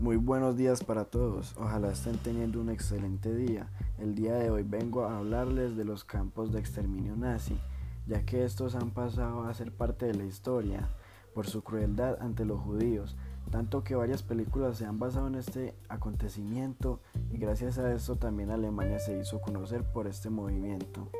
Muy buenos días para todos, ojalá estén teniendo un excelente día. El día de hoy vengo a hablarles de los campos de exterminio nazi, ya que estos han pasado a ser parte de la historia por su crueldad ante los judíos, tanto que varias películas se han basado en este acontecimiento y gracias a esto también Alemania se hizo conocer por este movimiento.